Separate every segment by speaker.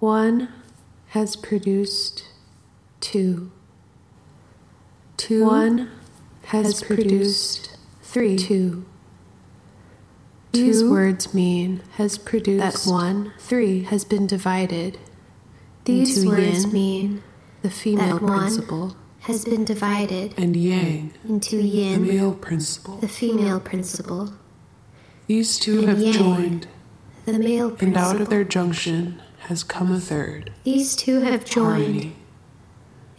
Speaker 1: One has produced two.
Speaker 2: Two
Speaker 1: One has,
Speaker 2: has
Speaker 1: produced
Speaker 2: three.
Speaker 1: two. These
Speaker 2: Two
Speaker 1: words mean
Speaker 2: has produced
Speaker 1: that one
Speaker 2: three.
Speaker 1: has been divided
Speaker 2: These
Speaker 1: into
Speaker 2: words
Speaker 1: yin,
Speaker 2: mean
Speaker 1: the female
Speaker 2: that one
Speaker 1: principle,
Speaker 2: has been divided
Speaker 3: and yang,
Speaker 2: into yin,
Speaker 3: the
Speaker 2: yin,
Speaker 3: male principle.
Speaker 2: the female principle,
Speaker 3: These two
Speaker 2: and
Speaker 3: have
Speaker 2: yang,
Speaker 3: joined,
Speaker 2: the male principle.
Speaker 3: and out of their junction has come a third,
Speaker 2: These two have joined,
Speaker 3: harmony,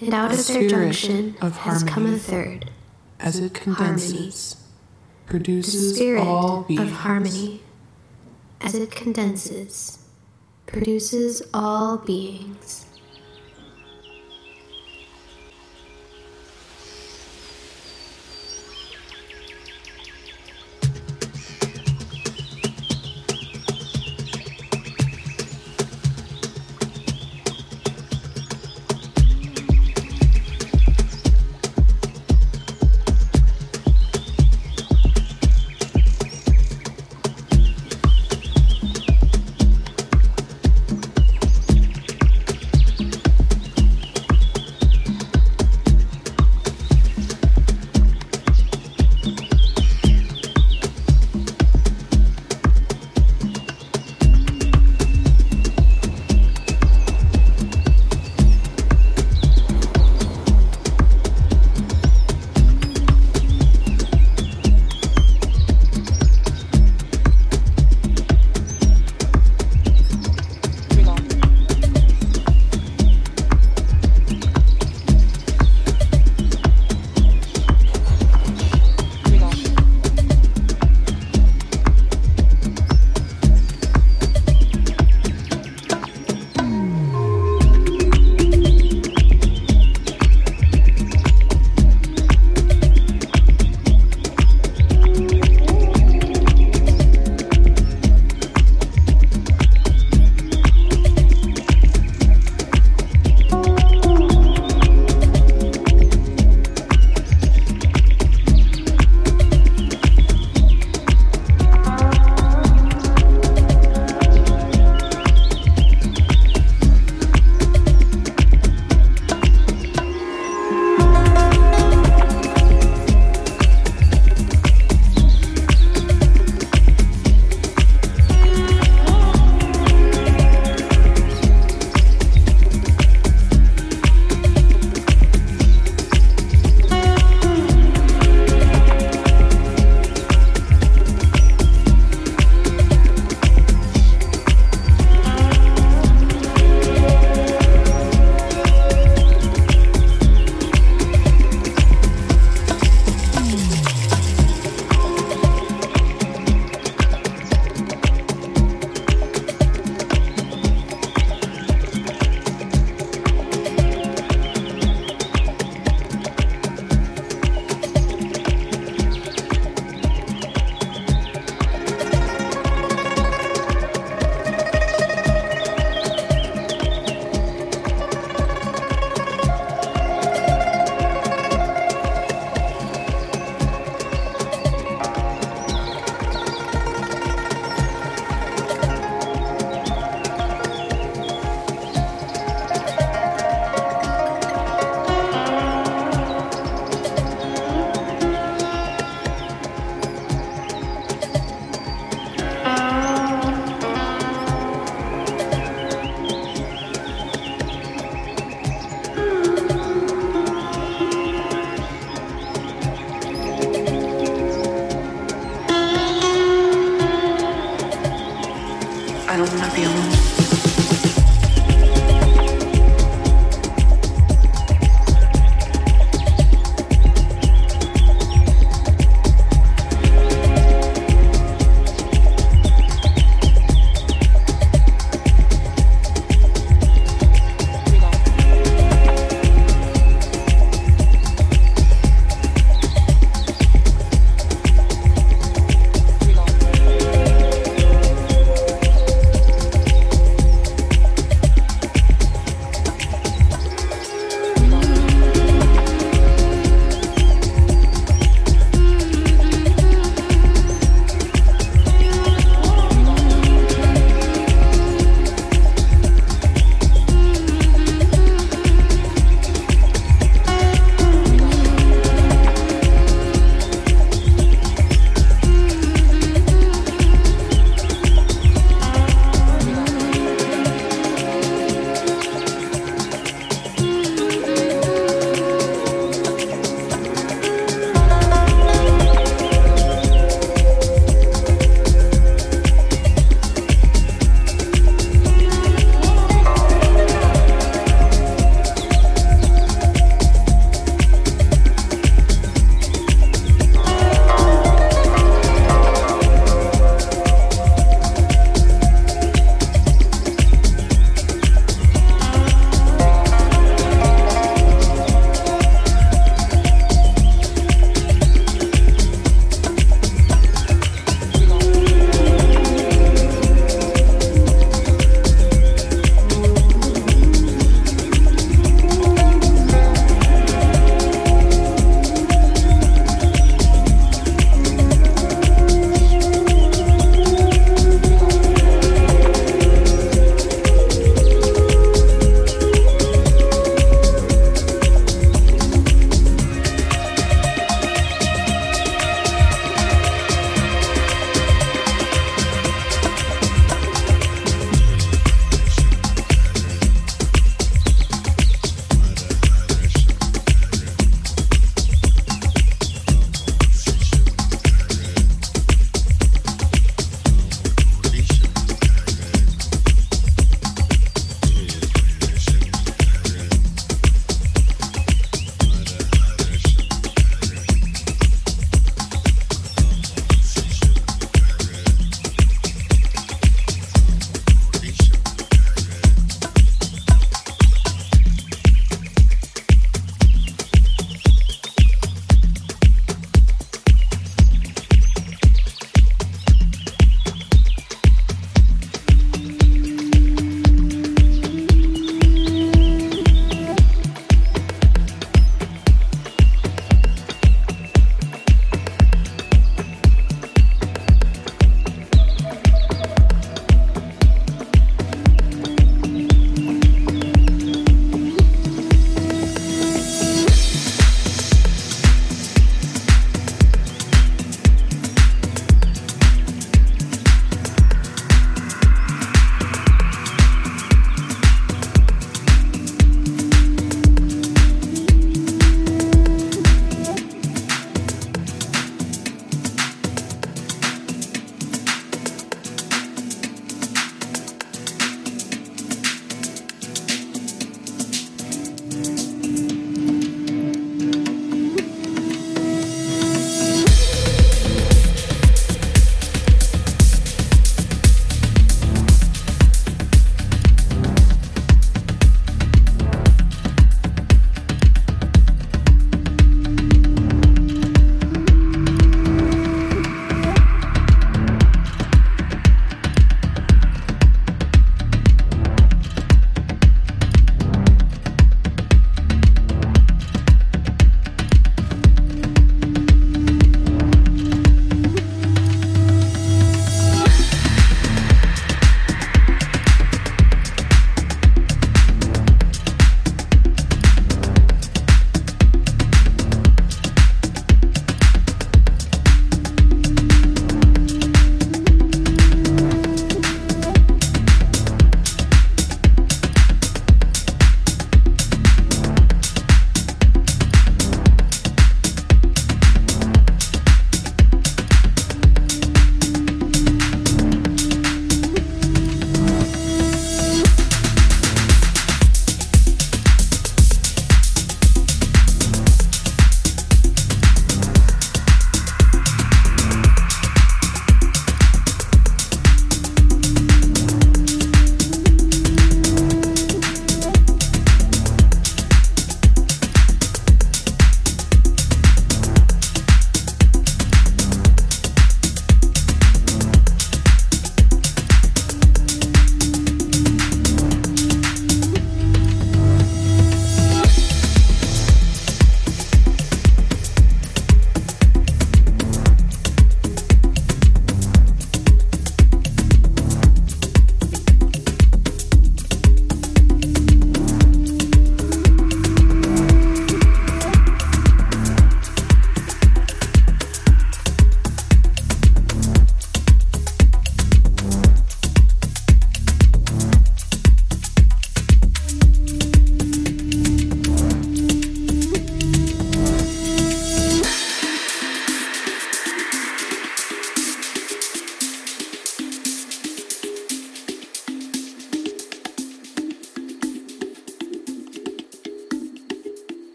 Speaker 2: and out of their junction
Speaker 3: of
Speaker 2: has come a
Speaker 3: harmony.
Speaker 2: third,
Speaker 3: as it condenses,
Speaker 2: the
Speaker 3: produces
Speaker 2: spirit
Speaker 3: all beings.
Speaker 2: of harmony. As it condenses, produces all beings.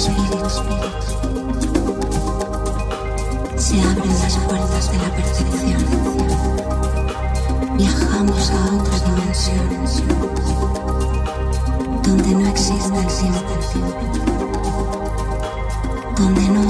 Speaker 4: Se abren las puertas de la percepción. Viajamos a otra dimensión donde no existe el tiempo, donde no